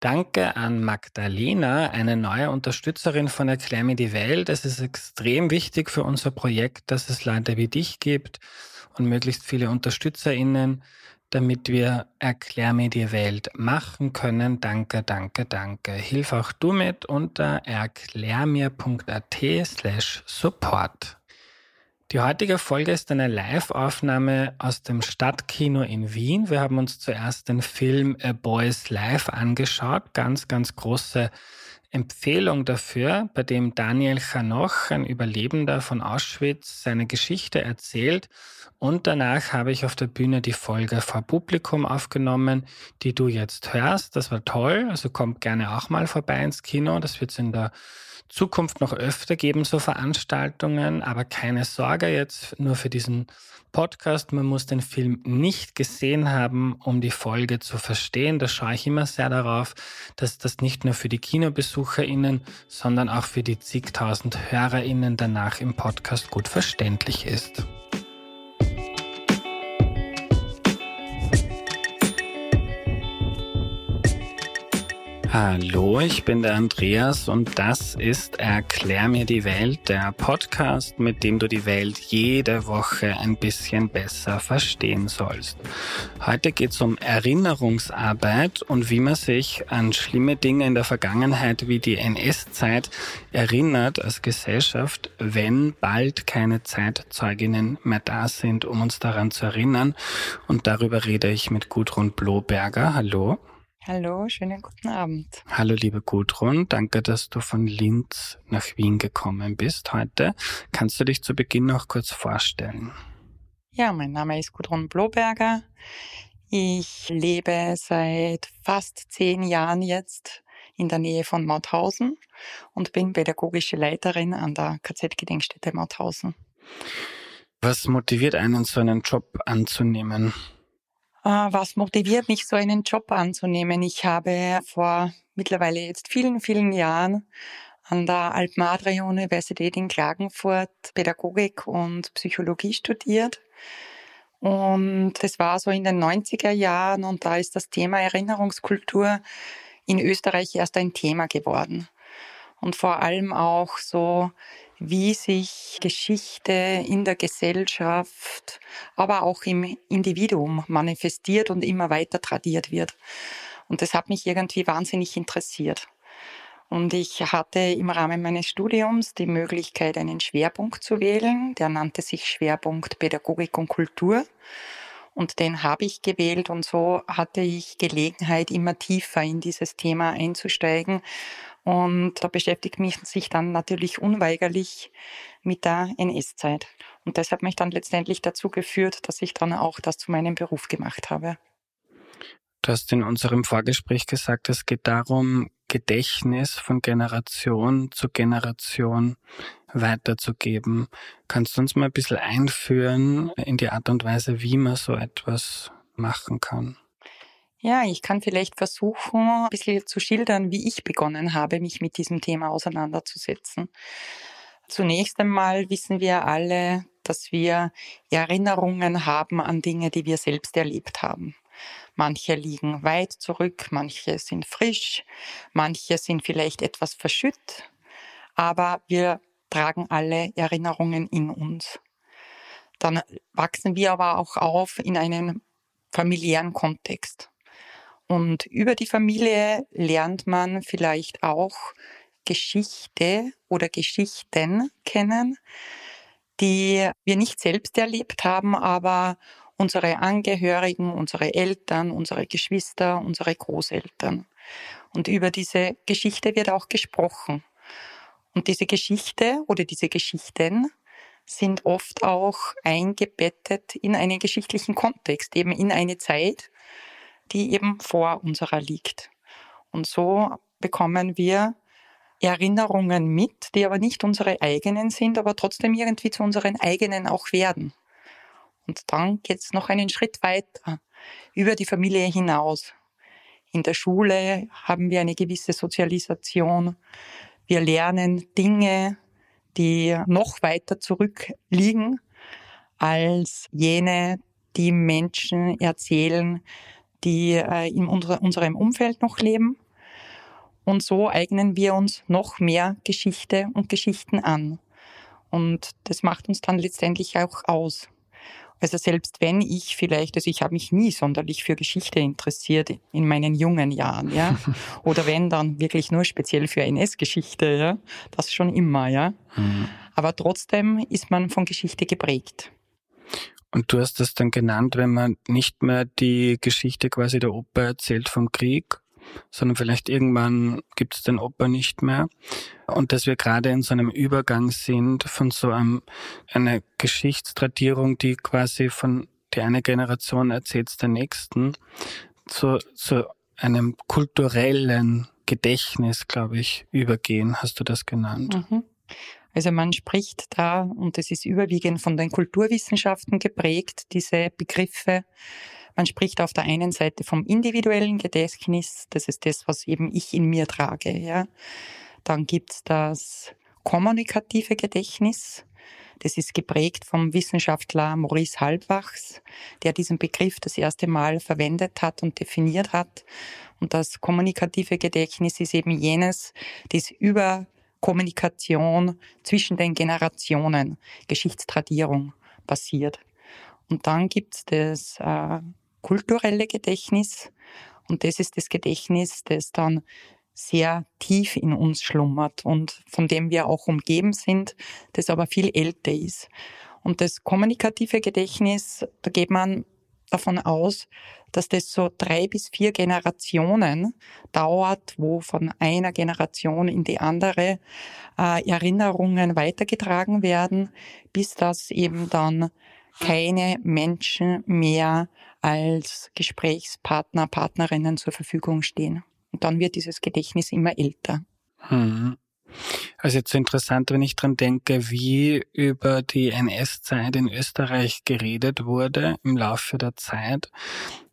Danke an Magdalena, eine neue Unterstützerin von Erklär mir die Welt. Es ist extrem wichtig für unser Projekt, dass es Leute wie dich gibt und möglichst viele UnterstützerInnen, damit wir Erklär mir die Welt machen können. Danke, danke, danke. Hilf auch du mit unter erklärmir.at slash support. Die heutige Folge ist eine Live-Aufnahme aus dem Stadtkino in Wien. Wir haben uns zuerst den Film A Boys Life angeschaut. Ganz, ganz große Empfehlung dafür, bei dem Daniel Chanoch, ein Überlebender von Auschwitz, seine Geschichte erzählt. Und danach habe ich auf der Bühne die Folge vor Publikum aufgenommen, die du jetzt hörst. Das war toll. Also kommt gerne auch mal vorbei ins Kino. Das wird in der Zukunft noch öfter geben, so Veranstaltungen, aber keine Sorge jetzt nur für diesen Podcast. Man muss den Film nicht gesehen haben, um die Folge zu verstehen. Da schaue ich immer sehr darauf, dass das nicht nur für die KinobesucherInnen, sondern auch für die zigtausend HörerInnen danach im Podcast gut verständlich ist. Hallo, ich bin der Andreas und das ist Erklär mir die Welt, der Podcast, mit dem du die Welt jede Woche ein bisschen besser verstehen sollst. Heute geht es um Erinnerungsarbeit und wie man sich an schlimme Dinge in der Vergangenheit wie die NS-Zeit erinnert als Gesellschaft, wenn bald keine Zeitzeuginnen mehr da sind, um uns daran zu erinnern. Und darüber rede ich mit Gudrun Bloberger. Hallo. Hallo, schönen guten Abend. Hallo, liebe Gudrun. Danke, dass du von Linz nach Wien gekommen bist heute. Kannst du dich zu Beginn noch kurz vorstellen? Ja, mein Name ist Gudrun Bloberger. Ich lebe seit fast zehn Jahren jetzt in der Nähe von Mauthausen und bin pädagogische Leiterin an der KZ-Gedenkstätte Mauthausen. Was motiviert einen, so einen Job anzunehmen? Ah, was motiviert mich, so einen Job anzunehmen? Ich habe vor mittlerweile jetzt vielen, vielen Jahren an der Alp-Madre-Universität in Klagenfurt Pädagogik und Psychologie studiert. Und das war so in den 90er Jahren und da ist das Thema Erinnerungskultur in Österreich erst ein Thema geworden. Und vor allem auch so wie sich Geschichte in der Gesellschaft, aber auch im Individuum manifestiert und immer weiter tradiert wird. Und das hat mich irgendwie wahnsinnig interessiert. Und ich hatte im Rahmen meines Studiums die Möglichkeit, einen Schwerpunkt zu wählen. Der nannte sich Schwerpunkt Pädagogik und Kultur. Und den habe ich gewählt und so hatte ich Gelegenheit, immer tiefer in dieses Thema einzusteigen und da beschäftigt mich sich dann natürlich unweigerlich mit der NS-Zeit. Und das hat mich dann letztendlich dazu geführt, dass ich dann auch das zu meinem Beruf gemacht habe. Du hast in unserem Vorgespräch gesagt, es geht darum, Gedächtnis von Generation zu Generation weiterzugeben. Kannst du uns mal ein bisschen einführen in die Art und Weise, wie man so etwas machen kann? Ja, ich kann vielleicht versuchen, ein bisschen zu schildern, wie ich begonnen habe, mich mit diesem Thema auseinanderzusetzen. Zunächst einmal wissen wir alle, dass wir Erinnerungen haben an Dinge, die wir selbst erlebt haben. Manche liegen weit zurück, manche sind frisch, manche sind vielleicht etwas verschütt, aber wir tragen alle Erinnerungen in uns. Dann wachsen wir aber auch auf in einem familiären Kontext. Und über die Familie lernt man vielleicht auch Geschichte oder Geschichten kennen, die wir nicht selbst erlebt haben, aber unsere Angehörigen, unsere Eltern, unsere Geschwister, unsere Großeltern. Und über diese Geschichte wird auch gesprochen. Und diese Geschichte oder diese Geschichten sind oft auch eingebettet in einen geschichtlichen Kontext, eben in eine Zeit, die eben vor unserer liegt. Und so bekommen wir Erinnerungen mit, die aber nicht unsere eigenen sind, aber trotzdem irgendwie zu unseren eigenen auch werden. Und dann geht es noch einen Schritt weiter, über die Familie hinaus. In der Schule haben wir eine gewisse Sozialisation. Wir lernen Dinge, die noch weiter zurückliegen als jene, die Menschen erzählen, die äh, in unser, unserem Umfeld noch leben. Und so eignen wir uns noch mehr Geschichte und Geschichten an. Und das macht uns dann letztendlich auch aus. Also selbst wenn ich vielleicht, also ich habe mich nie sonderlich für Geschichte interessiert in meinen jungen Jahren, ja. Oder wenn dann wirklich nur speziell für NS-Geschichte, ja. Das schon immer, ja. Mhm. Aber trotzdem ist man von Geschichte geprägt. Und du hast das dann genannt, wenn man nicht mehr die Geschichte quasi der Oper erzählt vom Krieg, sondern vielleicht irgendwann gibt es den Oper nicht mehr. Und dass wir gerade in so einem Übergang sind von so einem, einer Geschichtstradierung, die quasi von die eine Generation erzählt der nächsten, zu, zu einem kulturellen Gedächtnis, glaube ich, übergehen, hast du das genannt. Mhm. Also man spricht da, und das ist überwiegend von den Kulturwissenschaften geprägt, diese Begriffe, man spricht auf der einen Seite vom individuellen Gedächtnis, das ist das, was eben ich in mir trage. Ja. Dann gibt's das kommunikative Gedächtnis. Das ist geprägt vom Wissenschaftler Maurice Halbwachs, der diesen Begriff das erste Mal verwendet hat und definiert hat. Und das kommunikative Gedächtnis ist eben jenes, das über Kommunikation zwischen den Generationen, Geschichtstradierung basiert. Und dann gibt's das äh, kulturelle Gedächtnis. Und das ist das Gedächtnis, das dann sehr tief in uns schlummert und von dem wir auch umgeben sind, das aber viel älter ist. Und das kommunikative Gedächtnis, da geht man davon aus, dass das so drei bis vier Generationen dauert, wo von einer Generation in die andere äh, Erinnerungen weitergetragen werden, bis das eben dann keine Menschen mehr als Gesprächspartner, Partnerinnen zur Verfügung stehen. Und dann wird dieses Gedächtnis immer älter. Hm. Also jetzt interessant, wenn ich dran denke, wie über die NS-Zeit in Österreich geredet wurde im Laufe der Zeit,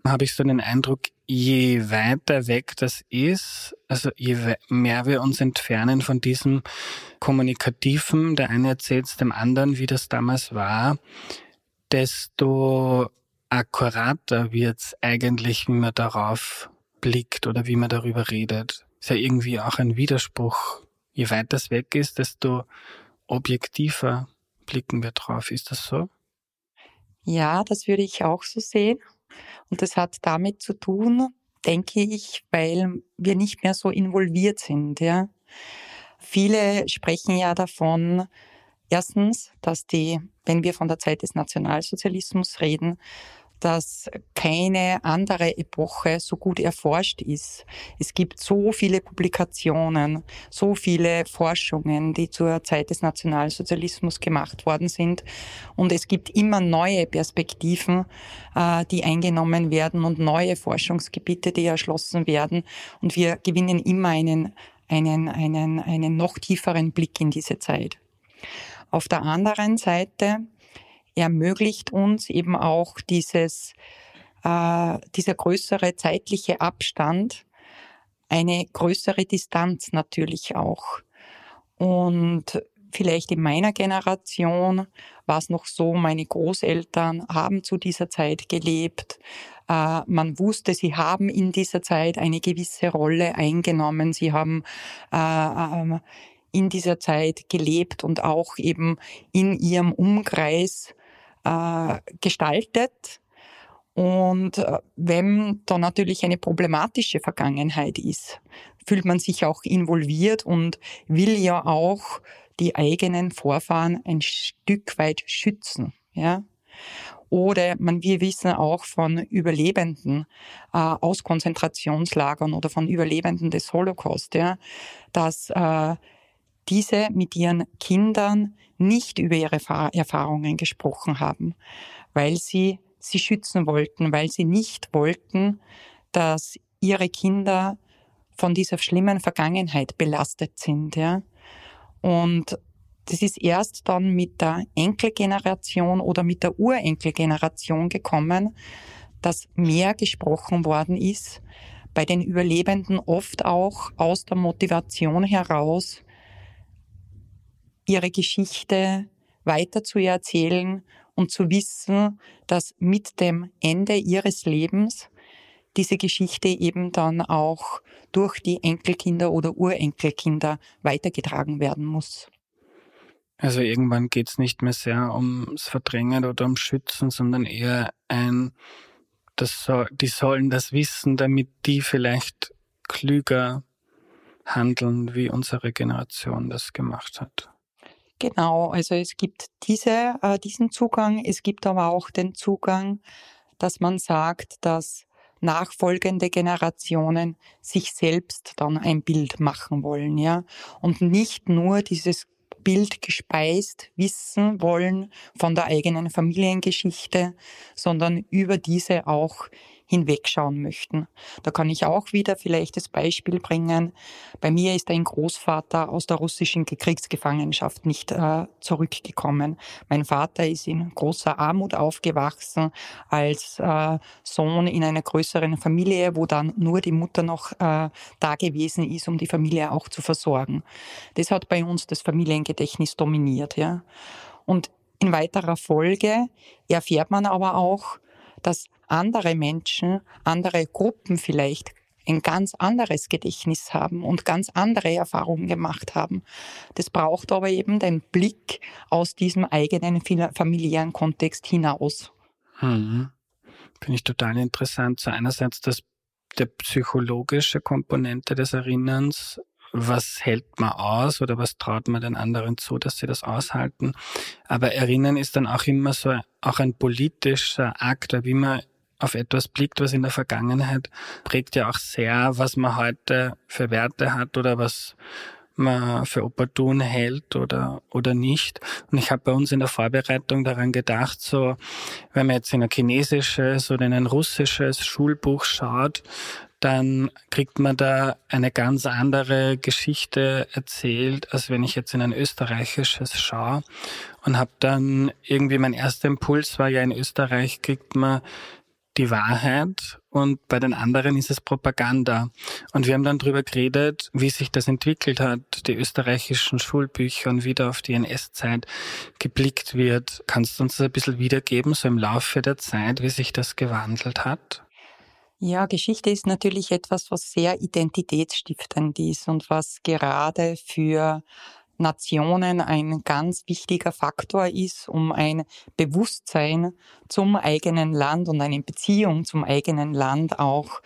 habe ich so den Eindruck, je weiter weg das ist, also je mehr wir uns entfernen von diesem Kommunikativen, der eine erzählt es dem anderen, wie das damals war, desto akkurater wird's eigentlich, wie man darauf blickt oder wie man darüber redet. Ist ja irgendwie auch ein Widerspruch. Je weiter das weg ist, desto objektiver blicken wir drauf. Ist das so? Ja, das würde ich auch so sehen. Und das hat damit zu tun, denke ich, weil wir nicht mehr so involviert sind, ja. Viele sprechen ja davon, erstens, dass die, wenn wir von der Zeit des Nationalsozialismus reden, dass keine andere Epoche so gut erforscht ist. Es gibt so viele Publikationen, so viele Forschungen, die zur Zeit des Nationalsozialismus gemacht worden sind. Und es gibt immer neue Perspektiven, äh, die eingenommen werden und neue Forschungsgebiete, die erschlossen werden. Und wir gewinnen immer einen, einen, einen, einen noch tieferen Blick in diese Zeit. Auf der anderen Seite ermöglicht uns eben auch dieses, äh, dieser größere zeitliche Abstand, eine größere Distanz natürlich auch. Und vielleicht in meiner Generation war es noch so, meine Großeltern haben zu dieser Zeit gelebt. Äh, man wusste, sie haben in dieser Zeit eine gewisse Rolle eingenommen. Sie haben äh, ähm, in dieser Zeit gelebt und auch eben in ihrem Umkreis äh, gestaltet. Und äh, wenn da natürlich eine problematische Vergangenheit ist, fühlt man sich auch involviert und will ja auch die eigenen Vorfahren ein Stück weit schützen. Ja? Oder man, wir wissen auch von Überlebenden äh, aus Konzentrationslagern oder von Überlebenden des Holocaust, ja, dass äh, diese mit ihren Kindern nicht über ihre Erfahrungen gesprochen haben, weil sie sie schützen wollten, weil sie nicht wollten, dass ihre Kinder von dieser schlimmen Vergangenheit belastet sind, ja. Und das ist erst dann mit der Enkelgeneration oder mit der Urenkelgeneration gekommen, dass mehr gesprochen worden ist, bei den Überlebenden oft auch aus der Motivation heraus, ihre Geschichte weiter zu erzählen und zu wissen, dass mit dem Ende ihres Lebens diese Geschichte eben dann auch durch die Enkelkinder oder Urenkelkinder weitergetragen werden muss. Also irgendwann geht es nicht mehr sehr ums Verdrängen oder ums Schützen, sondern eher ein, das soll, die sollen das wissen, damit die vielleicht klüger handeln, wie unsere Generation das gemacht hat. Genau, also es gibt diese, äh, diesen Zugang, es gibt aber auch den Zugang, dass man sagt, dass nachfolgende Generationen sich selbst dann ein Bild machen wollen, ja, und nicht nur dieses Bild gespeist wissen wollen von der eigenen Familiengeschichte, sondern über diese auch hinwegschauen möchten. Da kann ich auch wieder vielleicht das Beispiel bringen. Bei mir ist ein Großvater aus der russischen Kriegsgefangenschaft nicht äh, zurückgekommen. Mein Vater ist in großer Armut aufgewachsen, als äh, Sohn in einer größeren Familie, wo dann nur die Mutter noch äh, da gewesen ist, um die Familie auch zu versorgen. Das hat bei uns das Familiengedächtnis dominiert. Ja. Und in weiterer Folge erfährt man aber auch, dass andere Menschen, andere Gruppen vielleicht ein ganz anderes Gedächtnis haben und ganz andere Erfahrungen gemacht haben. Das braucht aber eben den Blick aus diesem eigenen familiären Kontext hinaus. Hm. Finde ich total interessant. So einerseits das, der psychologische Komponente des Erinnerns, was hält man aus oder was traut man den anderen zu, dass sie das aushalten. Aber Erinnern ist dann auch immer so auch ein politischer Akt, wie man auf etwas blickt, was in der Vergangenheit prägt ja auch sehr, was man heute für Werte hat oder was man für opportun hält oder, oder nicht. Und ich habe bei uns in der Vorbereitung daran gedacht, so, wenn man jetzt in ein chinesisches oder in ein russisches Schulbuch schaut, dann kriegt man da eine ganz andere Geschichte erzählt, als wenn ich jetzt in ein österreichisches schaue. Und habe dann irgendwie mein erster Impuls war ja in Österreich kriegt man die Wahrheit und bei den anderen ist es Propaganda. Und wir haben dann darüber geredet, wie sich das entwickelt hat, die österreichischen Schulbücher und wie da auf die NS-Zeit geblickt wird. Kannst du uns das ein bisschen wiedergeben, so im Laufe der Zeit, wie sich das gewandelt hat? Ja, Geschichte ist natürlich etwas, was sehr identitätsstiftend ist und was gerade für Nationen ein ganz wichtiger Faktor ist, um ein Bewusstsein zum eigenen Land und eine Beziehung zum eigenen Land auch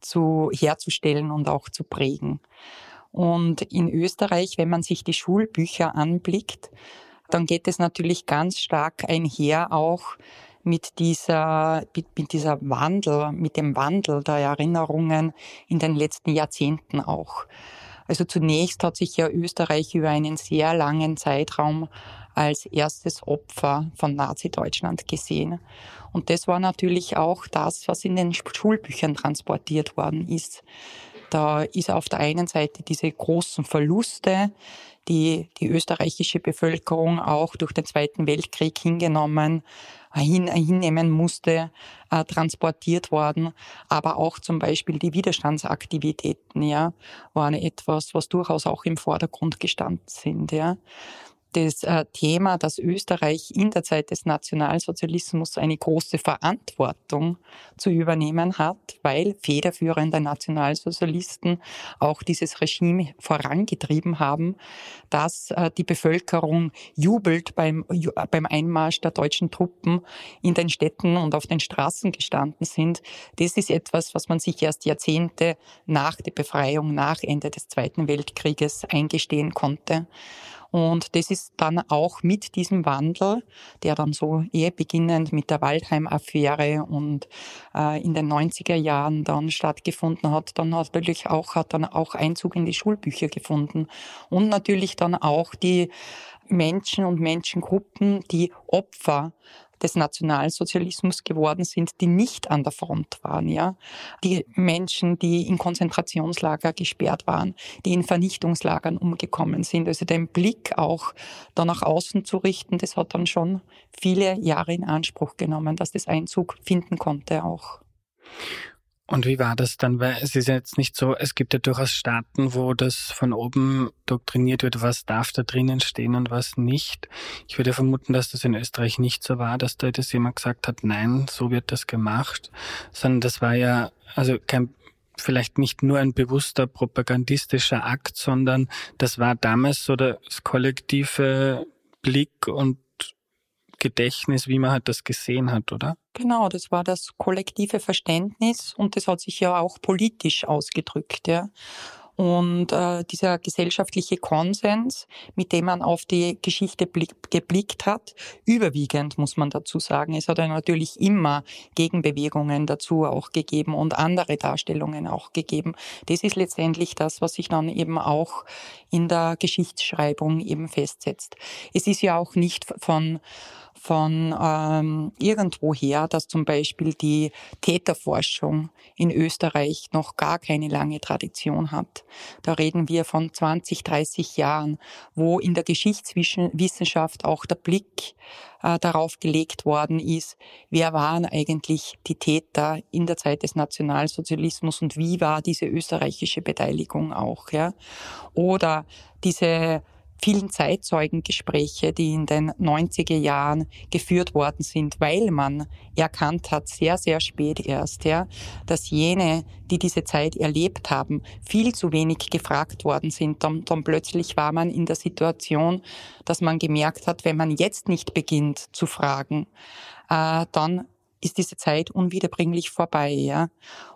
zu herzustellen und auch zu prägen. Und in Österreich, wenn man sich die Schulbücher anblickt, dann geht es natürlich ganz stark einher auch mit dieser, mit, dieser Wandel, mit dem Wandel der Erinnerungen in den letzten Jahrzehnten auch. Also zunächst hat sich ja Österreich über einen sehr langen Zeitraum als erstes Opfer von Nazi-Deutschland gesehen. Und das war natürlich auch das, was in den Schulbüchern transportiert worden ist. Da ist auf der einen Seite diese großen Verluste, die die österreichische Bevölkerung auch durch den Zweiten Weltkrieg hingenommen hin, hinnehmen musste, äh, transportiert worden. Aber auch zum Beispiel die Widerstandsaktivitäten, ja, waren etwas, was durchaus auch im Vordergrund gestanden sind, ja das äh, Thema, dass Österreich in der Zeit des Nationalsozialismus eine große Verantwortung zu übernehmen hat, weil federführende Nationalsozialisten auch dieses Regime vorangetrieben haben, dass äh, die Bevölkerung jubelt beim, beim Einmarsch der deutschen Truppen in den Städten und auf den Straßen gestanden sind. Das ist etwas, was man sich erst Jahrzehnte nach der Befreiung, nach Ende des Zweiten Weltkrieges eingestehen konnte. Und das ist dann auch mit diesem Wandel, der dann so eher beginnend mit der Waldheim-Affäre und äh, in den 90er Jahren dann stattgefunden hat, dann natürlich auch, hat dann auch Einzug in die Schulbücher gefunden. Und natürlich dann auch die Menschen und Menschengruppen, die Opfer des Nationalsozialismus geworden sind, die nicht an der Front waren, ja. Die Menschen, die in Konzentrationslager gesperrt waren, die in Vernichtungslagern umgekommen sind. Also den Blick auch da nach außen zu richten, das hat dann schon viele Jahre in Anspruch genommen, dass das Einzug finden konnte auch. Und wie war das dann? Weil es ist ja jetzt nicht so, es gibt ja durchaus Staaten, wo das von oben doktriniert wird, was darf da drinnen stehen und was nicht. Ich würde vermuten, dass das in Österreich nicht so war, dass da das jemand gesagt hat, nein, so wird das gemacht, sondern das war ja, also kein, vielleicht nicht nur ein bewusster propagandistischer Akt, sondern das war damals so das kollektive Blick und Gedächtnis, wie man halt das gesehen hat, oder? Genau, das war das kollektive Verständnis und das hat sich ja auch politisch ausgedrückt, ja. Und äh, dieser gesellschaftliche Konsens, mit dem man auf die Geschichte blick, geblickt hat, überwiegend muss man dazu sagen. Es hat ja natürlich immer Gegenbewegungen dazu auch gegeben und andere Darstellungen auch gegeben. Das ist letztendlich das, was sich dann eben auch in der Geschichtsschreibung eben festsetzt. Es ist ja auch nicht von von ähm, irgendwoher, dass zum Beispiel die Täterforschung in Österreich noch gar keine lange Tradition hat. Da reden wir von 20, 30 Jahren, wo in der Geschichtswissenschaft auch der Blick äh, darauf gelegt worden ist, wer waren eigentlich die Täter in der Zeit des Nationalsozialismus und wie war diese österreichische Beteiligung auch. Ja? Oder diese vielen Zeitzeugengespräche, die in den 90er Jahren geführt worden sind, weil man erkannt hat, sehr, sehr spät erst, ja, dass jene, die diese Zeit erlebt haben, viel zu wenig gefragt worden sind. Dann, dann plötzlich war man in der Situation, dass man gemerkt hat, wenn man jetzt nicht beginnt zu fragen, äh, dann ist diese Zeit unwiederbringlich vorbei. Ja?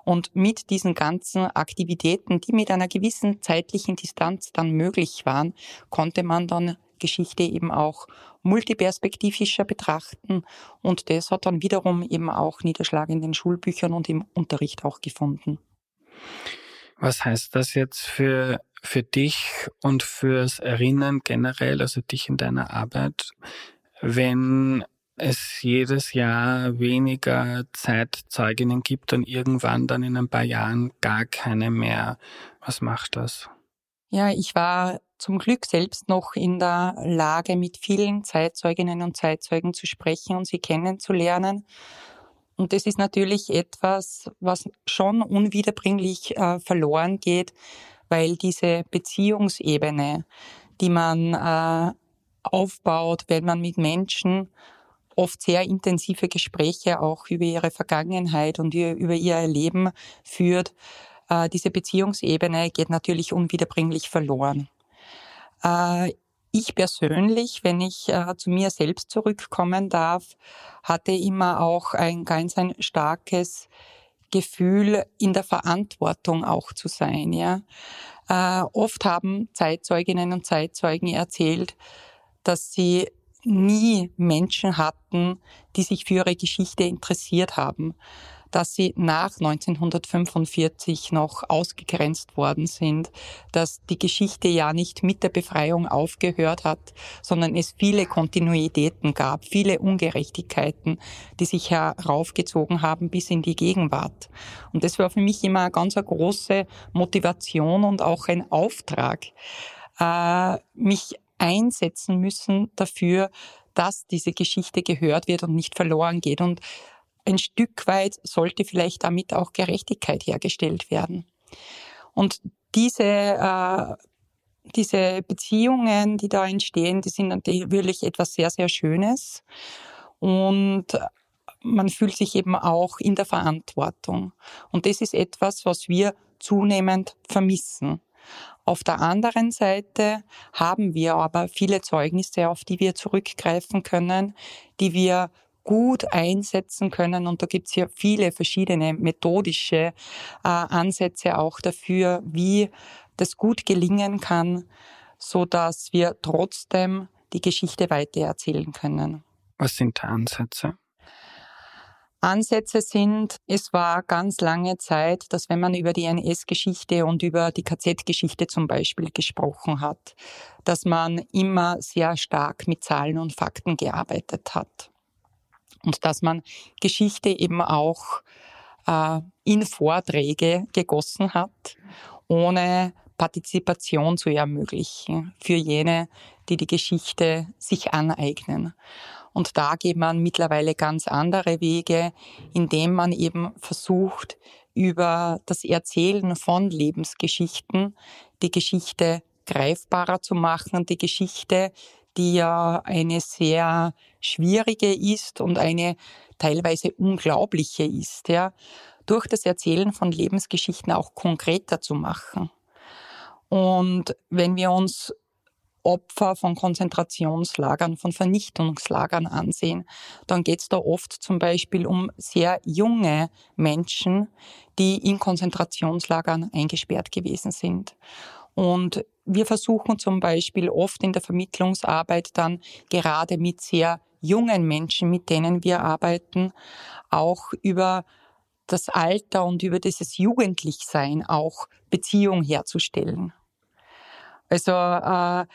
Und mit diesen ganzen Aktivitäten, die mit einer gewissen zeitlichen Distanz dann möglich waren, konnte man dann Geschichte eben auch multiperspektivischer betrachten. Und das hat dann wiederum eben auch Niederschlag in den Schulbüchern und im Unterricht auch gefunden. Was heißt das jetzt für, für dich und fürs Erinnern generell, also dich in deiner Arbeit, wenn es jedes Jahr weniger Zeitzeuginnen gibt und irgendwann dann in ein paar Jahren gar keine mehr. Was macht das? Ja, ich war zum Glück selbst noch in der Lage, mit vielen Zeitzeuginnen und Zeitzeugen zu sprechen und sie kennenzulernen. Und das ist natürlich etwas, was schon unwiederbringlich äh, verloren geht, weil diese Beziehungsebene, die man äh, aufbaut, wenn man mit Menschen oft sehr intensive Gespräche auch über ihre Vergangenheit und über ihr Erleben führt. Äh, diese Beziehungsebene geht natürlich unwiederbringlich verloren. Äh, ich persönlich, wenn ich äh, zu mir selbst zurückkommen darf, hatte immer auch ein ganz ein starkes Gefühl, in der Verantwortung auch zu sein. Ja, oft haben Zeitzeuginnen und Zeitzeugen erzählt, dass sie nie Menschen hatten, die sich für ihre Geschichte interessiert haben, dass sie nach 1945 noch ausgegrenzt worden sind, dass die Geschichte ja nicht mit der Befreiung aufgehört hat, sondern es viele Kontinuitäten gab, viele Ungerechtigkeiten, die sich heraufgezogen haben bis in die Gegenwart. Und das war für mich immer eine ganz große Motivation und auch ein Auftrag, äh, mich einsetzen müssen dafür, dass diese Geschichte gehört wird und nicht verloren geht. Und ein Stück weit sollte vielleicht damit auch Gerechtigkeit hergestellt werden. Und diese, äh, diese Beziehungen, die da entstehen, die sind natürlich etwas sehr, sehr Schönes. Und man fühlt sich eben auch in der Verantwortung. Und das ist etwas, was wir zunehmend vermissen. Auf der anderen Seite haben wir aber viele Zeugnisse, auf die wir zurückgreifen können, die wir gut einsetzen können. Und da gibt es ja viele verschiedene methodische äh, Ansätze auch dafür, wie das gut gelingen kann, so dass wir trotzdem die Geschichte weitererzählen können. Was sind da Ansätze? Ansätze sind, es war ganz lange Zeit, dass wenn man über die NS-Geschichte und über die KZ-Geschichte zum Beispiel gesprochen hat, dass man immer sehr stark mit Zahlen und Fakten gearbeitet hat. Und dass man Geschichte eben auch äh, in Vorträge gegossen hat, ohne Partizipation zu ermöglichen für jene, die die Geschichte sich aneignen. Und da geht man mittlerweile ganz andere Wege, indem man eben versucht, über das Erzählen von Lebensgeschichten die Geschichte greifbarer zu machen, die Geschichte, die ja eine sehr schwierige ist und eine teilweise unglaubliche ist, ja, durch das Erzählen von Lebensgeschichten auch konkreter zu machen. Und wenn wir uns Opfer von Konzentrationslagern, von Vernichtungslagern ansehen, dann geht es da oft zum Beispiel um sehr junge Menschen, die in Konzentrationslagern eingesperrt gewesen sind. Und wir versuchen zum Beispiel oft in der Vermittlungsarbeit dann gerade mit sehr jungen Menschen, mit denen wir arbeiten, auch über das Alter und über dieses Jugendlichsein auch Beziehung herzustellen. Also äh,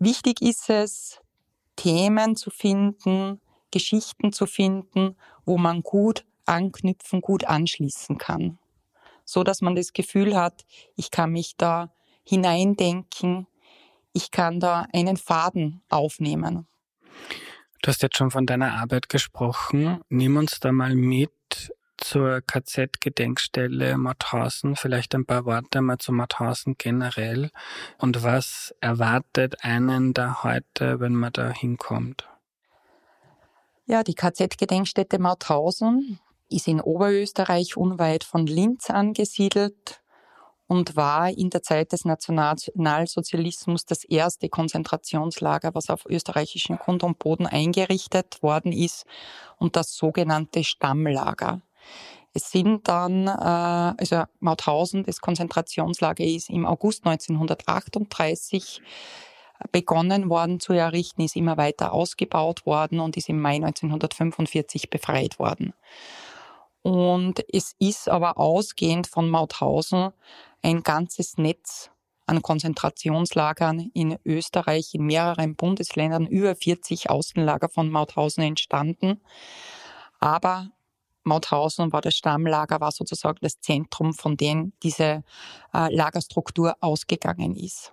wichtig ist es, Themen zu finden, Geschichten zu finden, wo man gut anknüpfen, gut anschließen kann. So dass man das Gefühl hat, ich kann mich da hineindenken, ich kann da einen Faden aufnehmen. Du hast jetzt schon von deiner Arbeit gesprochen. Nimm uns da mal mit zur KZ-Gedenkstelle Mauthausen, vielleicht ein paar Worte mal zu Mauthausen generell und was erwartet einen da heute, wenn man da hinkommt? Ja, die KZ-Gedenkstätte Mauthausen ist in Oberösterreich unweit von Linz angesiedelt und war in der Zeit des Nationalsozialismus das erste Konzentrationslager, was auf österreichischem Grund und Boden eingerichtet worden ist und das sogenannte Stammlager. Es sind dann, äh, also Mauthausen, das Konzentrationslager ist im August 1938 begonnen worden zu errichten, ist immer weiter ausgebaut worden und ist im Mai 1945 befreit worden. Und es ist aber ausgehend von Mauthausen ein ganzes Netz an Konzentrationslagern in Österreich, in mehreren Bundesländern, über 40 Außenlager von Mauthausen entstanden. Aber Mauthausen war das Stammlager, war sozusagen das Zentrum, von dem diese äh, Lagerstruktur ausgegangen ist.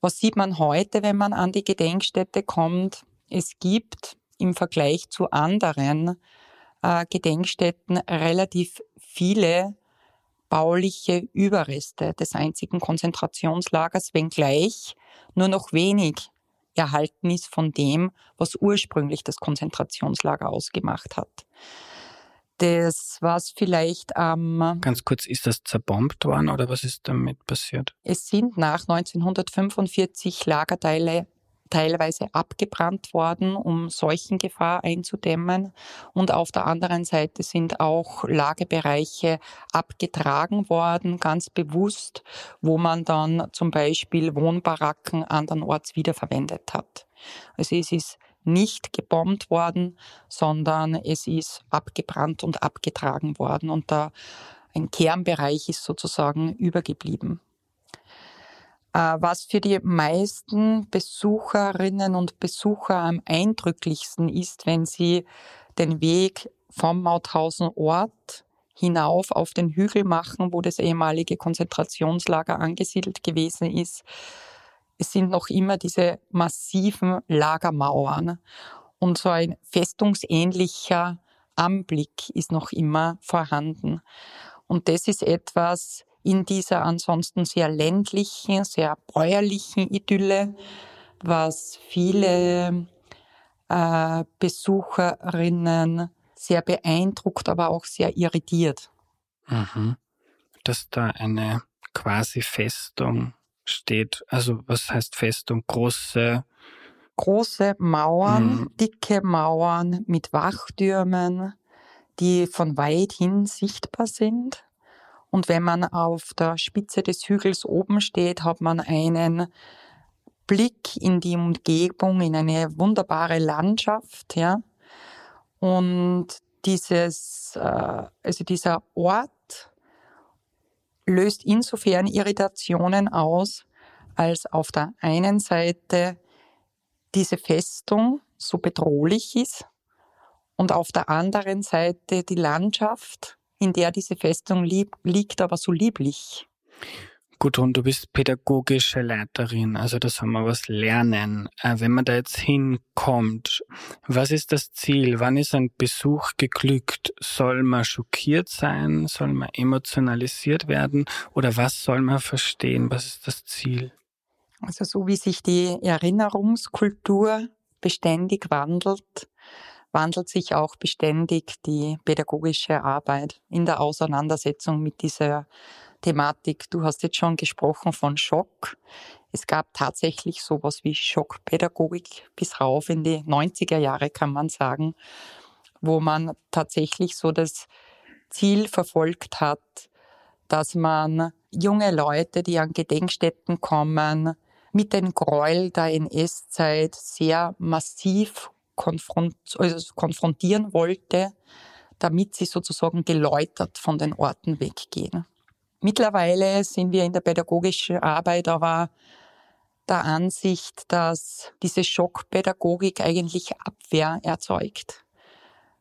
Was sieht man heute, wenn man an die Gedenkstätte kommt? Es gibt im Vergleich zu anderen äh, Gedenkstätten relativ viele bauliche Überreste des einzigen Konzentrationslagers, wenngleich nur noch wenig erhalten ist von dem, was ursprünglich das Konzentrationslager ausgemacht hat. Das was vielleicht am. Ähm, Ganz kurz, ist das zerbombt worden oder was ist damit passiert? Es sind nach 1945 Lagerteile teilweise abgebrannt worden, um Seuchengefahr einzudämmen. Und auf der anderen Seite sind auch Lagebereiche abgetragen worden, ganz bewusst, wo man dann zum Beispiel Wohnbaracken andernorts wiederverwendet hat. Also es ist nicht gebombt worden, sondern es ist abgebrannt und abgetragen worden und da ein Kernbereich ist sozusagen übergeblieben. Äh, was für die meisten Besucherinnen und Besucher am eindrücklichsten ist, wenn sie den Weg vom Mauthausen Ort hinauf auf den Hügel machen, wo das ehemalige Konzentrationslager angesiedelt gewesen ist, es sind noch immer diese massiven Lagermauern und so ein festungsähnlicher Anblick ist noch immer vorhanden. Und das ist etwas in dieser ansonsten sehr ländlichen, sehr bäuerlichen Idylle, was viele äh, Besucherinnen sehr beeindruckt, aber auch sehr irritiert. Mhm. Dass da eine quasi Festung steht. Also was heißt Festung? Große große Mauern, mhm. dicke Mauern mit Wachtürmen, die von weit hin sichtbar sind. Und wenn man auf der Spitze des Hügels oben steht, hat man einen Blick in die Umgebung, in eine wunderbare Landschaft, ja. Und dieses, äh, also dieser Ort löst insofern Irritationen aus, als auf der einen Seite diese Festung so bedrohlich ist und auf der anderen Seite die Landschaft, in der diese Festung liegt, aber so lieblich. Gudrun, du bist pädagogische Leiterin, also da soll man was lernen. Äh, wenn man da jetzt hinkommt, was ist das Ziel? Wann ist ein Besuch geglückt? Soll man schockiert sein? Soll man emotionalisiert werden? Oder was soll man verstehen? Was ist das Ziel? Also so wie sich die Erinnerungskultur beständig wandelt, wandelt sich auch beständig die pädagogische Arbeit in der Auseinandersetzung mit dieser Thematik. Du hast jetzt schon gesprochen von Schock. Es gab tatsächlich sowas wie Schockpädagogik bis rauf in die 90er Jahre, kann man sagen, wo man tatsächlich so das Ziel verfolgt hat, dass man junge Leute, die an Gedenkstätten kommen, mit den Gräuel der NS-Zeit sehr massiv also konfrontieren wollte, damit sie sozusagen geläutert von den Orten weggehen. Mittlerweile sind wir in der pädagogischen Arbeit aber der Ansicht, dass diese Schockpädagogik eigentlich Abwehr erzeugt.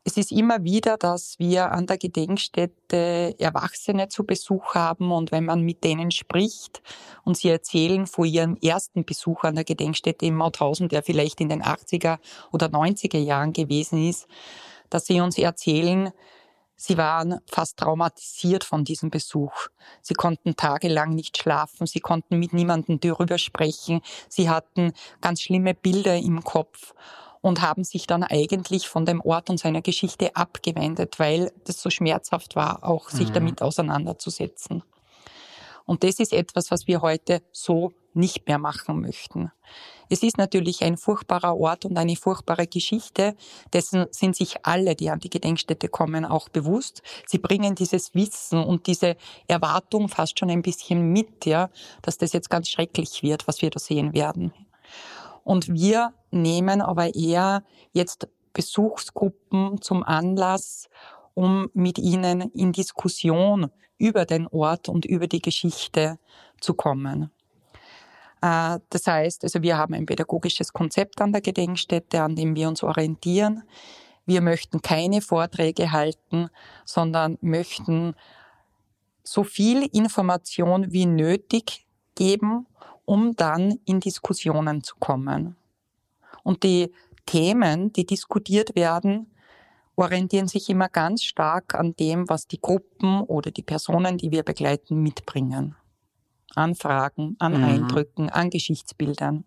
Es ist immer wieder, dass wir an der Gedenkstätte Erwachsene zu Besuch haben und wenn man mit denen spricht und sie erzählen von ihrem ersten Besuch an der Gedenkstätte in Mauthausen, der vielleicht in den 80er oder 90er Jahren gewesen ist, dass sie uns erzählen, Sie waren fast traumatisiert von diesem Besuch. Sie konnten tagelang nicht schlafen, sie konnten mit niemandem darüber sprechen, sie hatten ganz schlimme Bilder im Kopf und haben sich dann eigentlich von dem Ort und seiner Geschichte abgewendet, weil das so schmerzhaft war, auch sich mhm. damit auseinanderzusetzen. Und das ist etwas, was wir heute so nicht mehr machen möchten. Es ist natürlich ein furchtbarer Ort und eine furchtbare Geschichte. Dessen sind sich alle, die an die Gedenkstätte kommen, auch bewusst. Sie bringen dieses Wissen und diese Erwartung fast schon ein bisschen mit, ja, dass das jetzt ganz schrecklich wird, was wir da sehen werden. Und wir nehmen aber eher jetzt Besuchsgruppen zum Anlass, um mit ihnen in Diskussion über den Ort und über die Geschichte zu kommen. Äh, das heißt, also wir haben ein pädagogisches Konzept an der Gedenkstätte, an dem wir uns orientieren. Wir möchten keine Vorträge halten, sondern möchten so viel Information wie nötig geben, um dann in Diskussionen zu kommen. Und die Themen, die diskutiert werden, orientieren sich immer ganz stark an dem, was die Gruppen oder die Personen, die wir begleiten, mitbringen an Fragen, an mhm. Eindrücken, an Geschichtsbildern.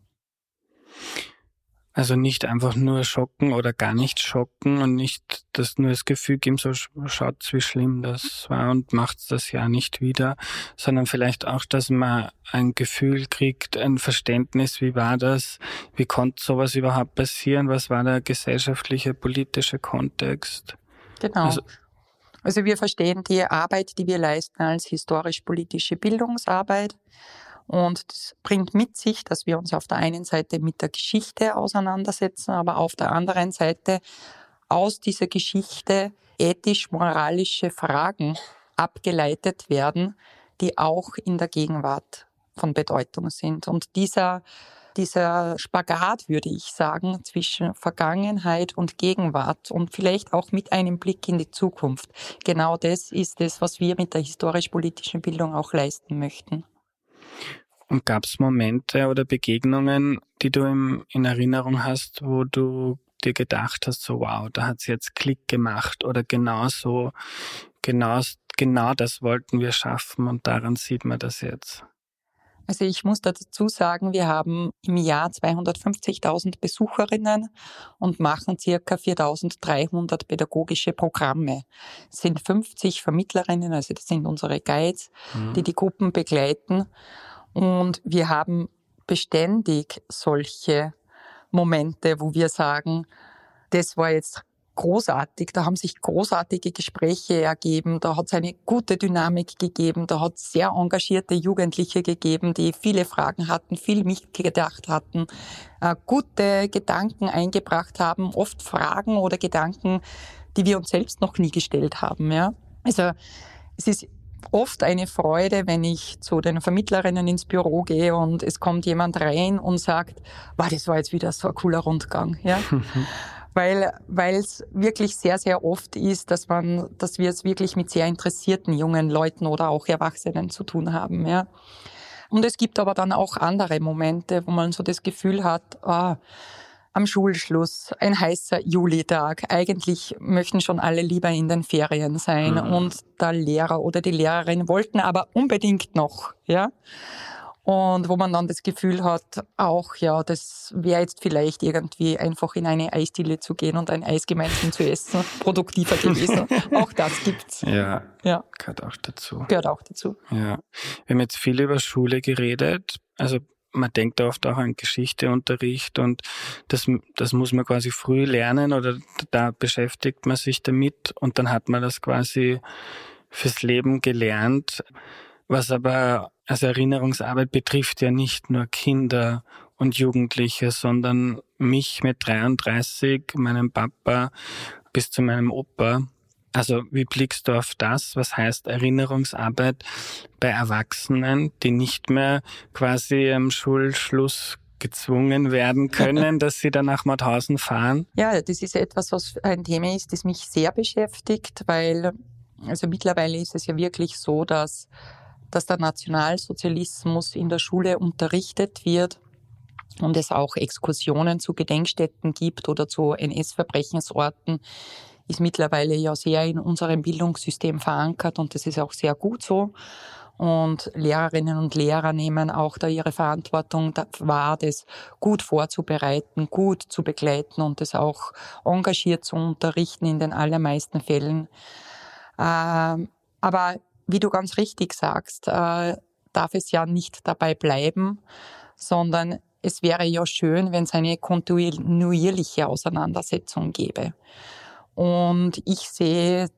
Also nicht einfach nur schocken oder gar nicht schocken und nicht das nur das Gefühl geben, so schaut wie schlimm das war und macht das ja nicht wieder, sondern vielleicht auch, dass man ein Gefühl kriegt, ein Verständnis, wie war das, wie konnte sowas überhaupt passieren, was war der gesellschaftliche, politische Kontext. Genau. Also, also wir verstehen die Arbeit, die wir leisten, als historisch-politische Bildungsarbeit. Und das bringt mit sich, dass wir uns auf der einen Seite mit der Geschichte auseinandersetzen, aber auf der anderen Seite aus dieser Geschichte ethisch-moralische Fragen abgeleitet werden, die auch in der Gegenwart von Bedeutung sind. Und dieser dieser Spagat, würde ich sagen, zwischen Vergangenheit und Gegenwart und vielleicht auch mit einem Blick in die Zukunft. Genau das ist es, was wir mit der historisch-politischen Bildung auch leisten möchten. Und gab es Momente oder Begegnungen, die du im, in Erinnerung hast, wo du dir gedacht hast, so wow, da hat es jetzt Klick gemacht oder genau so, genau, genau das wollten wir schaffen und daran sieht man das jetzt? Also ich muss dazu sagen, wir haben im Jahr 250.000 Besucherinnen und machen circa 4.300 pädagogische Programme. Es sind 50 Vermittlerinnen, also das sind unsere Guides, mhm. die die Gruppen begleiten. Und wir haben beständig solche Momente, wo wir sagen, das war jetzt großartig. Da haben sich großartige Gespräche ergeben. Da hat es eine gute Dynamik gegeben. Da hat es sehr engagierte Jugendliche gegeben, die viele Fragen hatten, viel mitgedacht hatten, äh, gute Gedanken eingebracht haben, oft Fragen oder Gedanken, die wir uns selbst noch nie gestellt haben. Ja? Also es ist oft eine Freude, wenn ich zu den Vermittlerinnen ins Büro gehe und es kommt jemand rein und sagt, wow, das war jetzt wieder so ein cooler Rundgang. Ja? weil weil es wirklich sehr sehr oft ist, dass man, dass wir es wirklich mit sehr interessierten jungen Leuten oder auch Erwachsenen zu tun haben. Ja. Und es gibt aber dann auch andere Momente, wo man so das Gefühl hat, ah, am Schulschluss, ein heißer Julitag. Eigentlich möchten schon alle lieber in den Ferien sein mhm. und der Lehrer oder die Lehrerin wollten aber unbedingt noch, ja. Und wo man dann das Gefühl hat, auch ja, das wäre jetzt vielleicht irgendwie einfach in eine Eisdiele zu gehen und ein Eis gemeinsam zu essen, produktiver gewesen. auch das gibt's. Ja, ja, gehört auch dazu. Gehört auch dazu. Ja, wir haben jetzt viel über Schule geredet. Also man denkt oft auch an Geschichteunterricht und das, das muss man quasi früh lernen oder da beschäftigt man sich damit und dann hat man das quasi fürs Leben gelernt. Was aber also Erinnerungsarbeit betrifft ja nicht nur Kinder und Jugendliche, sondern mich mit 33, meinem Papa bis zu meinem Opa. Also wie blickst du auf das? Was heißt Erinnerungsarbeit bei Erwachsenen, die nicht mehr quasi am Schulschluss gezwungen werden können, dass sie dann nach Mauthausen fahren? Ja, das ist etwas, was ein Thema ist, das mich sehr beschäftigt, weil also mittlerweile ist es ja wirklich so, dass dass der Nationalsozialismus in der Schule unterrichtet wird und es auch Exkursionen zu Gedenkstätten gibt oder zu NS-Verbrechensorten, ist mittlerweile ja sehr in unserem Bildungssystem verankert und das ist auch sehr gut so. Und Lehrerinnen und Lehrer nehmen auch da ihre Verantwortung wahr, das gut vorzubereiten, gut zu begleiten und das auch engagiert zu unterrichten in den allermeisten Fällen. Ähm, aber wie du ganz richtig sagst, äh, darf es ja nicht dabei bleiben, sondern es wäre ja schön, wenn es eine kontinuierliche Auseinandersetzung gäbe. Und ich sehe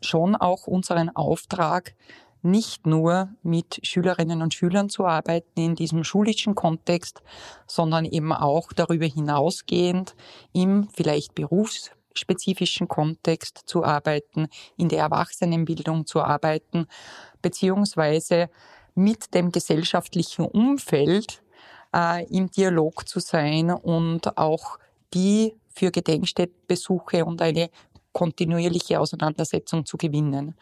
schon auch unseren Auftrag, nicht nur mit Schülerinnen und Schülern zu arbeiten in diesem schulischen Kontext, sondern eben auch darüber hinausgehend im vielleicht Berufs spezifischen Kontext zu arbeiten, in der Erwachsenenbildung zu arbeiten, beziehungsweise mit dem gesellschaftlichen Umfeld äh, im Dialog zu sein und auch die für Gedenkstättenbesuche und eine kontinuierliche Auseinandersetzung zu gewinnen.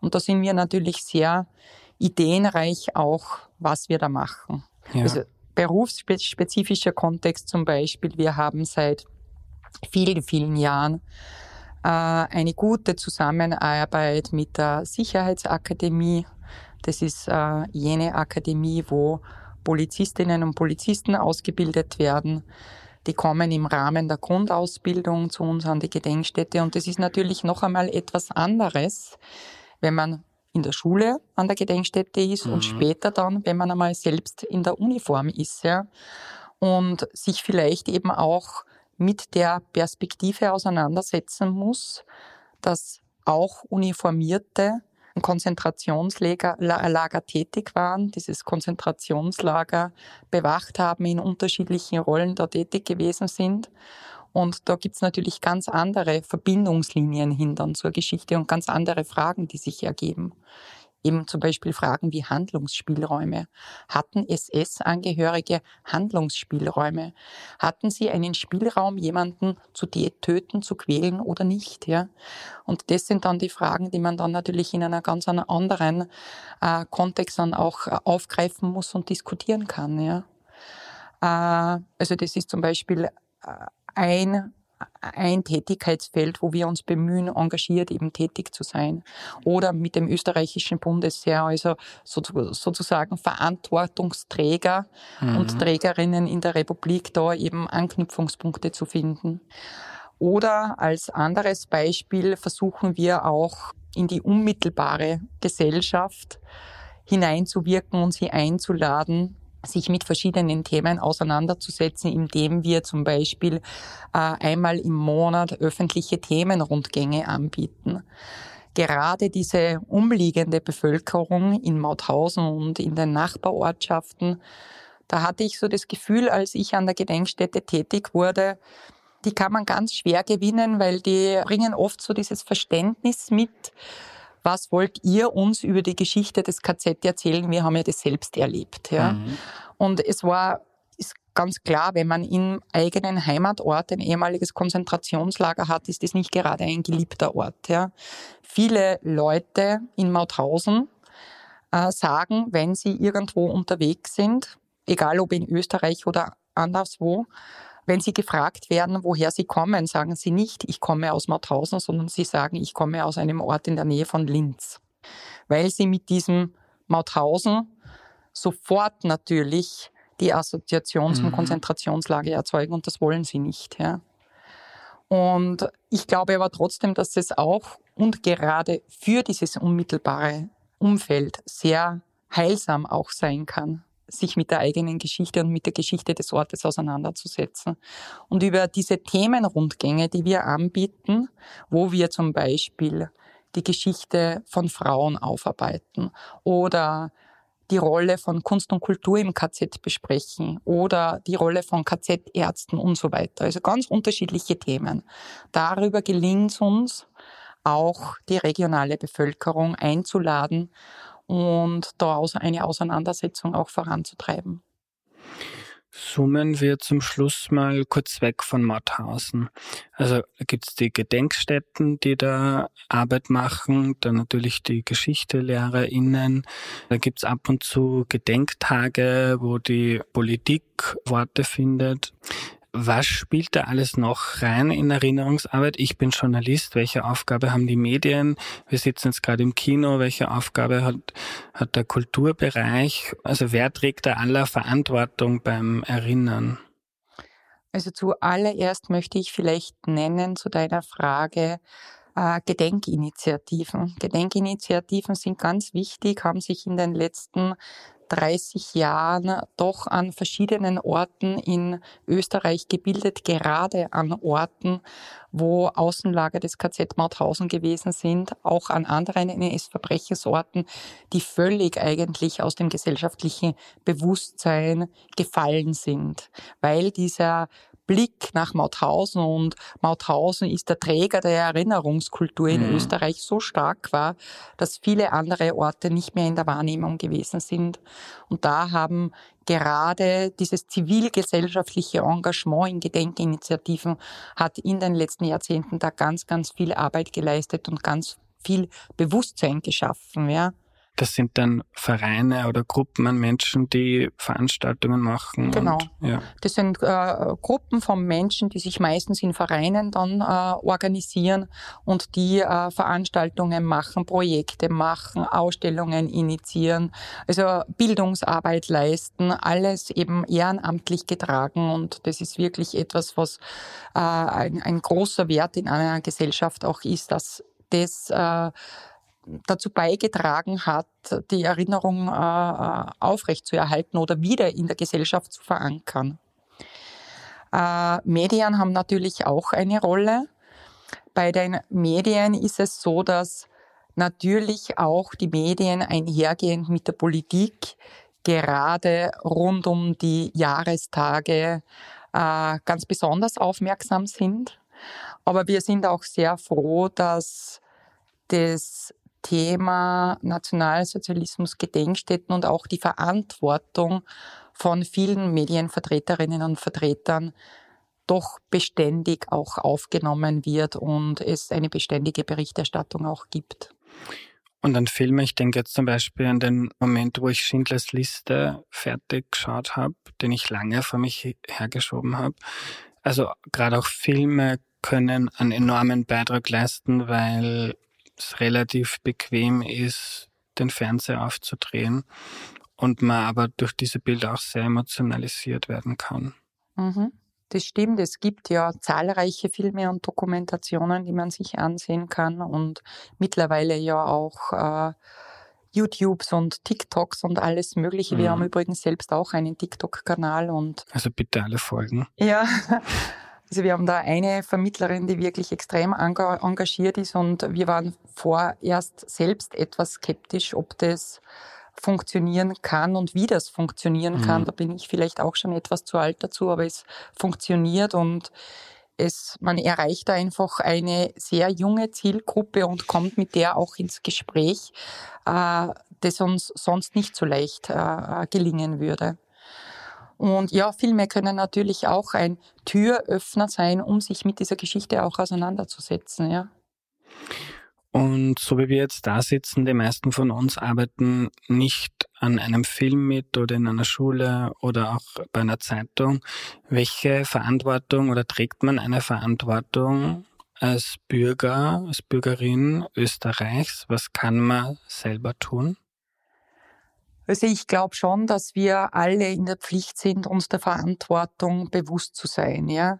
Und da sind wir natürlich sehr ideenreich auch, was wir da machen. Ja. Also berufsspezifischer Kontext zum Beispiel. Wir haben seit vielen, vielen Jahren äh, eine gute Zusammenarbeit mit der Sicherheitsakademie. Das ist äh, jene Akademie, wo Polizistinnen und Polizisten ausgebildet werden. Die kommen im Rahmen der Grundausbildung zu uns an die Gedenkstätte und das ist natürlich noch einmal etwas anderes, wenn man in der Schule an der Gedenkstätte ist mhm. und später dann, wenn man einmal selbst in der Uniform ist, ja, und sich vielleicht eben auch mit der Perspektive auseinandersetzen muss, dass auch Uniformierte Konzentrationslager Lager tätig waren, dieses Konzentrationslager bewacht haben, in unterschiedlichen Rollen da tätig gewesen sind. Und da gibt's natürlich ganz andere Verbindungslinien hin dann zur Geschichte und ganz andere Fragen, die sich ergeben. Eben zum Beispiel Fragen wie Handlungsspielräume. Hatten SS-Angehörige Handlungsspielräume? Hatten sie einen Spielraum, jemanden zu töten, zu quälen oder nicht? Ja? Und das sind dann die Fragen, die man dann natürlich in einer ganz anderen äh, Kontext dann auch äh, aufgreifen muss und diskutieren kann. Ja? Äh, also das ist zum Beispiel äh, ein ein Tätigkeitsfeld, wo wir uns bemühen, engagiert eben tätig zu sein. Oder mit dem österreichischen Bundesheer, also sozusagen Verantwortungsträger mhm. und Trägerinnen in der Republik da eben Anknüpfungspunkte zu finden. Oder als anderes Beispiel versuchen wir auch in die unmittelbare Gesellschaft hineinzuwirken und sie einzuladen, sich mit verschiedenen Themen auseinanderzusetzen, indem wir zum Beispiel äh, einmal im Monat öffentliche Themenrundgänge anbieten. Gerade diese umliegende Bevölkerung in Mauthausen und in den Nachbarortschaften, da hatte ich so das Gefühl, als ich an der Gedenkstätte tätig wurde, die kann man ganz schwer gewinnen, weil die bringen oft so dieses Verständnis mit, was wollt ihr uns über die Geschichte des KZ erzählen? Wir haben ja das selbst erlebt. Ja? Mhm. Und es war ist ganz klar, wenn man im eigenen Heimatort ein ehemaliges Konzentrationslager hat, ist das nicht gerade ein geliebter Ort. Ja? Viele Leute in Mauthausen äh, sagen, wenn sie irgendwo unterwegs sind, egal ob in Österreich oder anderswo, wenn sie gefragt werden, woher sie kommen, sagen sie nicht, ich komme aus Mauthausen, sondern sie sagen, ich komme aus einem Ort in der Nähe von Linz. Weil sie mit diesem Mauthausen sofort natürlich die Assoziation zum mhm. Konzentrationslager erzeugen und das wollen sie nicht. Ja. Und ich glaube aber trotzdem, dass es auch und gerade für dieses unmittelbare Umfeld sehr heilsam auch sein kann, sich mit der eigenen Geschichte und mit der Geschichte des Ortes auseinanderzusetzen. Und über diese Themenrundgänge, die wir anbieten, wo wir zum Beispiel die Geschichte von Frauen aufarbeiten oder die Rolle von Kunst und Kultur im KZ besprechen oder die Rolle von KZ-Ärzten und so weiter. Also ganz unterschiedliche Themen. Darüber gelingt es uns, auch die regionale Bevölkerung einzuladen und daraus eine Auseinandersetzung auch voranzutreiben. Zoomen wir zum Schluss mal kurz weg von Mauthausen. Also gibt es die Gedenkstätten, die da Arbeit machen, dann natürlich die GeschichtelehrerInnen. Da gibt es ab und zu Gedenktage, wo die Politik Worte findet. Was spielt da alles noch rein in Erinnerungsarbeit? Ich bin Journalist. Welche Aufgabe haben die Medien? Wir sitzen jetzt gerade im Kino. Welche Aufgabe hat, hat der Kulturbereich? Also wer trägt da aller Verantwortung beim Erinnern? Also zuallererst möchte ich vielleicht nennen zu deiner Frage, äh, Gedenkinitiativen. Gedenkinitiativen sind ganz wichtig, haben sich in den letzten 30 Jahren doch an verschiedenen Orten in Österreich gebildet, gerade an Orten, wo Außenlager des KZ Mauthausen gewesen sind, auch an anderen NS-Verbrechersorten, die völlig eigentlich aus dem gesellschaftlichen Bewusstsein gefallen sind, weil dieser Blick nach Mauthausen und Mauthausen ist der Träger der Erinnerungskultur in mhm. Österreich so stark war, dass viele andere Orte nicht mehr in der Wahrnehmung gewesen sind. Und da haben gerade dieses zivilgesellschaftliche Engagement in Gedenkinitiativen hat in den letzten Jahrzehnten da ganz, ganz viel Arbeit geleistet und ganz viel Bewusstsein geschaffen, ja. Das sind dann Vereine oder Gruppen an Menschen, die Veranstaltungen machen. Genau. Und, ja. Das sind äh, Gruppen von Menschen, die sich meistens in Vereinen dann äh, organisieren und die äh, Veranstaltungen machen, Projekte machen, Ausstellungen initiieren, also Bildungsarbeit leisten, alles eben ehrenamtlich getragen. Und das ist wirklich etwas, was äh, ein, ein großer Wert in einer Gesellschaft auch ist, dass das äh, dazu beigetragen hat, die Erinnerung äh, äh, aufrechtzuerhalten oder wieder in der Gesellschaft zu verankern. Äh, Medien haben natürlich auch eine Rolle. Bei den Medien ist es so, dass natürlich auch die Medien einhergehend mit der Politik gerade rund um die Jahrestage äh, ganz besonders aufmerksam sind. Aber wir sind auch sehr froh, dass das Thema Nationalsozialismus, Gedenkstätten und auch die Verantwortung von vielen Medienvertreterinnen und Vertretern doch beständig auch aufgenommen wird und es eine beständige Berichterstattung auch gibt. Und ein Film, ich denke jetzt zum Beispiel an den Moment, wo ich Schindlers Liste fertig geschaut habe, den ich lange vor mich hergeschoben habe. Also gerade auch Filme können einen enormen Beitrag leisten, weil es relativ bequem ist, den Fernseher aufzudrehen und man aber durch diese Bilder auch sehr emotionalisiert werden kann. Mhm. Das stimmt. Es gibt ja zahlreiche Filme und Dokumentationen, die man sich ansehen kann und mittlerweile ja auch äh, YouTubes und TikToks und alles Mögliche. Wir mhm. haben übrigens selbst auch einen TikTok-Kanal und. Also bitte alle folgen. Ja. Also wir haben da eine Vermittlerin, die wirklich extrem engagiert ist und wir waren vorerst selbst etwas skeptisch, ob das funktionieren kann und wie das funktionieren mhm. kann. Da bin ich vielleicht auch schon etwas zu alt dazu, aber es funktioniert und es, man erreicht einfach eine sehr junge Zielgruppe und kommt mit der auch ins Gespräch, äh, das uns sonst nicht so leicht äh, gelingen würde. Und ja, Filme können natürlich auch ein Türöffner sein, um sich mit dieser Geschichte auch auseinanderzusetzen, ja. Und so wie wir jetzt da sitzen, die meisten von uns arbeiten nicht an einem Film mit oder in einer Schule oder auch bei einer Zeitung. Welche Verantwortung oder trägt man eine Verantwortung als Bürger, als Bürgerin Österreichs? Was kann man selber tun? Also ich glaube schon, dass wir alle in der Pflicht sind, uns der Verantwortung bewusst zu sein. Ja?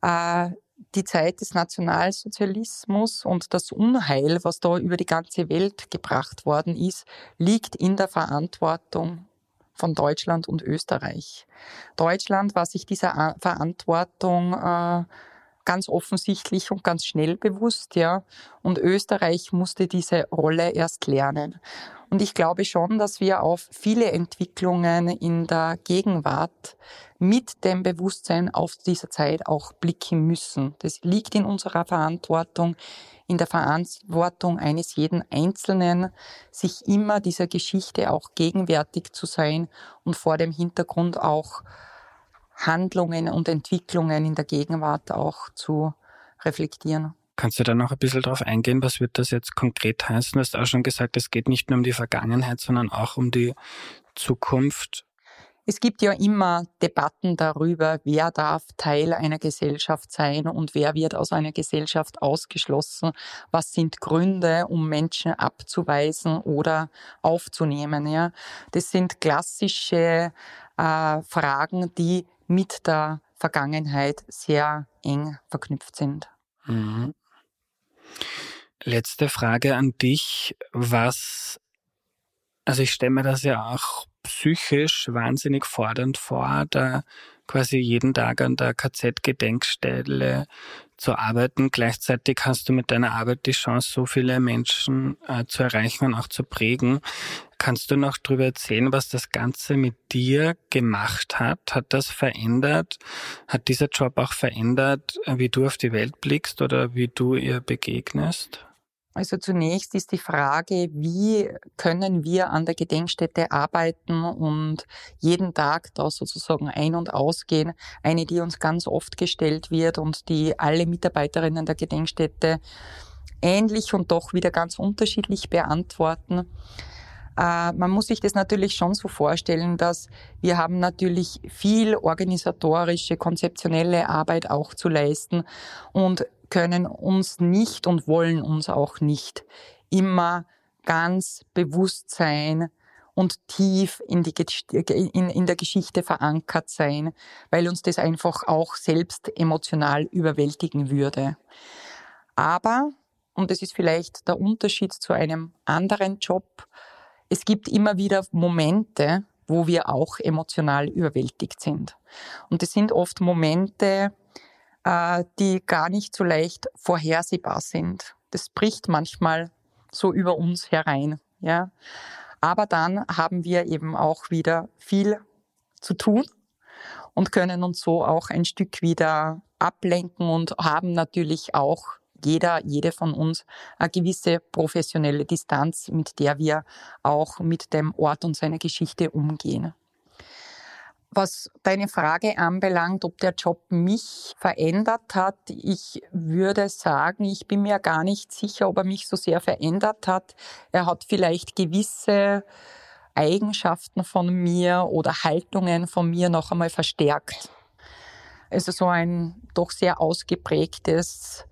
Äh, die Zeit des Nationalsozialismus und das Unheil, was da über die ganze Welt gebracht worden ist, liegt in der Verantwortung von Deutschland und Österreich. Deutschland war sich dieser Verantwortung äh, ganz offensichtlich und ganz schnell bewusst, ja. Und Österreich musste diese Rolle erst lernen. Und ich glaube schon, dass wir auf viele Entwicklungen in der Gegenwart mit dem Bewusstsein auf dieser Zeit auch blicken müssen. Das liegt in unserer Verantwortung, in der Verantwortung eines jeden Einzelnen, sich immer dieser Geschichte auch gegenwärtig zu sein und vor dem Hintergrund auch Handlungen und Entwicklungen in der Gegenwart auch zu reflektieren. Kannst du da noch ein bisschen drauf eingehen? Was wird das jetzt konkret heißen? Du hast auch schon gesagt, es geht nicht nur um die Vergangenheit, sondern auch um die Zukunft. Es gibt ja immer Debatten darüber, wer darf Teil einer Gesellschaft sein und wer wird aus einer Gesellschaft ausgeschlossen. Was sind Gründe, um Menschen abzuweisen oder aufzunehmen? Ja, das sind klassische äh, Fragen, die mit der Vergangenheit sehr eng verknüpft sind. Mhm. Letzte Frage an dich. Was, also ich stelle mir das ja auch psychisch wahnsinnig fordernd vor, da quasi jeden Tag an der KZ-Gedenkstelle zu arbeiten. Gleichzeitig hast du mit deiner Arbeit die Chance, so viele Menschen äh, zu erreichen und auch zu prägen. Kannst du noch darüber erzählen, was das Ganze mit dir gemacht hat? Hat das verändert? Hat dieser Job auch verändert, wie du auf die Welt blickst oder wie du ihr begegnest? Also zunächst ist die Frage, wie können wir an der Gedenkstätte arbeiten und jeden Tag da sozusagen ein- und ausgehen. Eine, die uns ganz oft gestellt wird und die alle Mitarbeiterinnen der Gedenkstätte ähnlich und doch wieder ganz unterschiedlich beantworten. Äh, man muss sich das natürlich schon so vorstellen, dass wir haben natürlich viel organisatorische, konzeptionelle Arbeit auch zu leisten und können uns nicht und wollen uns auch nicht immer ganz bewusst sein und tief in, die, in, in der Geschichte verankert sein, weil uns das einfach auch selbst emotional überwältigen würde. Aber, und das ist vielleicht der Unterschied zu einem anderen Job, es gibt immer wieder Momente, wo wir auch emotional überwältigt sind. Und das sind oft Momente, die gar nicht so leicht vorhersehbar sind. Das bricht manchmal so über uns herein. Ja. Aber dann haben wir eben auch wieder viel zu tun und können uns so auch ein Stück wieder ablenken und haben natürlich auch jeder, jede von uns eine gewisse professionelle Distanz, mit der wir auch mit dem Ort und seiner Geschichte umgehen. Was deine Frage anbelangt, ob der Job mich verändert hat, ich würde sagen, ich bin mir gar nicht sicher, ob er mich so sehr verändert hat. Er hat vielleicht gewisse Eigenschaften von mir oder Haltungen von mir noch einmal verstärkt. Also so ein doch sehr ausgeprägtes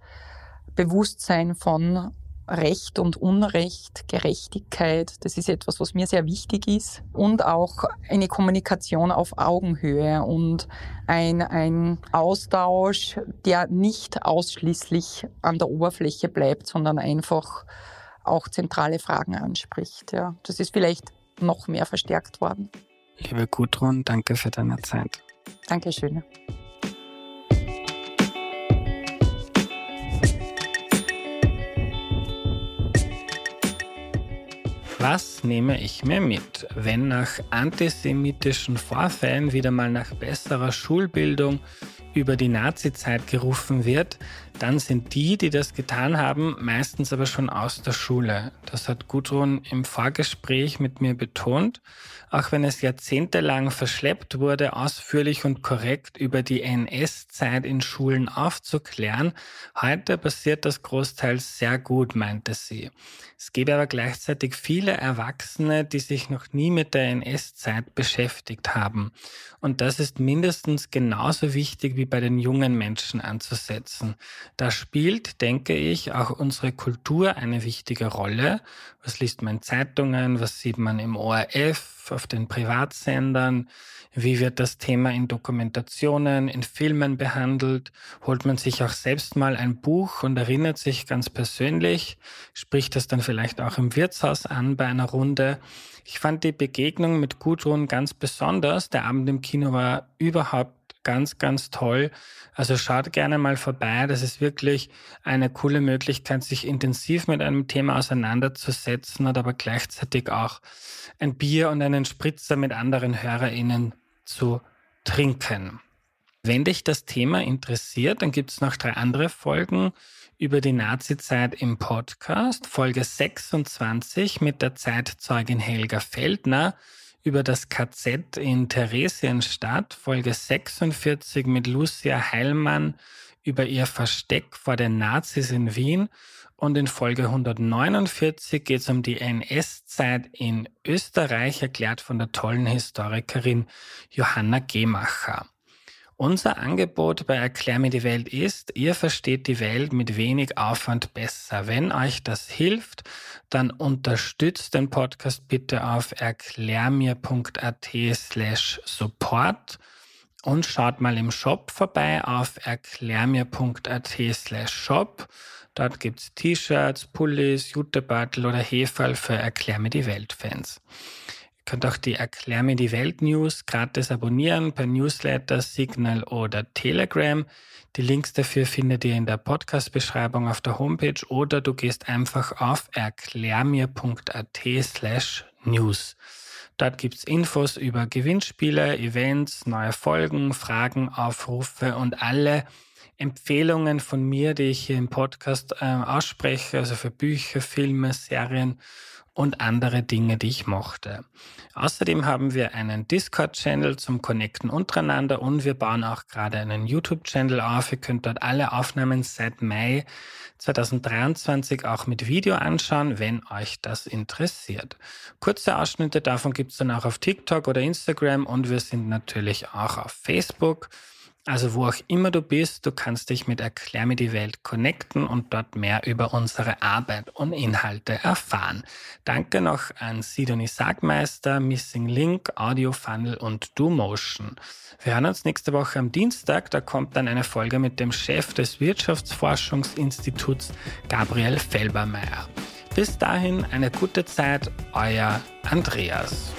Bewusstsein von Recht und Unrecht, Gerechtigkeit, das ist etwas, was mir sehr wichtig ist. Und auch eine Kommunikation auf Augenhöhe und ein, ein Austausch, der nicht ausschließlich an der Oberfläche bleibt, sondern einfach auch zentrale Fragen anspricht. Ja. Das ist vielleicht noch mehr verstärkt worden. Liebe Gudrun, danke für deine Zeit. Dankeschön. Was nehme ich mir mit, wenn nach antisemitischen Vorfällen wieder mal nach besserer Schulbildung über die Nazizeit gerufen wird, dann sind die, die das getan haben, meistens aber schon aus der Schule. Das hat Gudrun im Vorgespräch mit mir betont. Auch wenn es jahrzehntelang verschleppt wurde, ausführlich und korrekt über die NS-Zeit in Schulen aufzuklären, heute passiert das großteils sehr gut, meinte sie. Es gäbe aber gleichzeitig viele Erwachsene, die sich noch nie mit der NS-Zeit beschäftigt haben. Und das ist mindestens genauso wichtig wie bei den jungen Menschen anzusetzen. Da spielt, denke ich, auch unsere Kultur eine wichtige Rolle. Was liest man in Zeitungen? Was sieht man im ORF, auf den Privatsendern? Wie wird das Thema in Dokumentationen, in Filmen behandelt? Holt man sich auch selbst mal ein Buch und erinnert sich ganz persönlich? Spricht das dann vielleicht auch im Wirtshaus an bei einer Runde? Ich fand die Begegnung mit Gudrun ganz besonders. Der Abend im Kino war überhaupt ganz, ganz toll. Also schaut gerne mal vorbei. Das ist wirklich eine coole Möglichkeit, sich intensiv mit einem Thema auseinanderzusetzen und aber gleichzeitig auch ein Bier und einen Spritzer mit anderen HörerInnen zu trinken. Wenn dich das Thema interessiert, dann gibt es noch drei andere Folgen über die Nazizeit im Podcast. Folge 26 mit der Zeitzeugin Helga Feldner über das KZ in Theresienstadt, Folge 46 mit Lucia Heilmann über ihr Versteck vor den Nazis in Wien und in Folge 149 geht es um die NS-Zeit in Österreich, erklärt von der tollen Historikerin Johanna Gemacher. Unser Angebot bei Erklär mir die Welt ist, ihr versteht die Welt mit wenig Aufwand besser. Wenn euch das hilft, dann unterstützt den Podcast bitte auf erklärmir.at slash support und schaut mal im Shop vorbei auf erklärmir.at slash shop. Dort gibt's T-Shirts, Pullis, Jutebeutel oder Heferl für Erklär mir die Welt-Fans könnt auch die Erklär mir die Welt News gratis abonnieren per Newsletter, Signal oder Telegram. Die Links dafür findet ihr in der Podcast-Beschreibung auf der Homepage oder du gehst einfach auf erklärmir.at slash news. Dort gibt's Infos über Gewinnspiele, Events, neue Folgen, Fragen, Aufrufe und alle Empfehlungen von mir, die ich hier im Podcast äh, ausspreche, also für Bücher, Filme, Serien und andere Dinge, die ich mochte. Außerdem haben wir einen Discord-Channel zum Connecten untereinander und wir bauen auch gerade einen YouTube-Channel auf. Ihr könnt dort alle Aufnahmen seit Mai 2023 auch mit Video anschauen, wenn euch das interessiert. Kurze Ausschnitte davon gibt es dann auch auf TikTok oder Instagram und wir sind natürlich auch auf Facebook. Also wo auch immer du bist, du kannst dich mit Erklär mir die Welt connecten und dort mehr über unsere Arbeit und Inhalte erfahren. Danke noch an Sidonie Sagmeister, Missing Link, Audio Funnel und DoMotion. Wir hören uns nächste Woche am Dienstag, da kommt dann eine Folge mit dem Chef des Wirtschaftsforschungsinstituts Gabriel Felbermeier. Bis dahin eine gute Zeit, euer Andreas.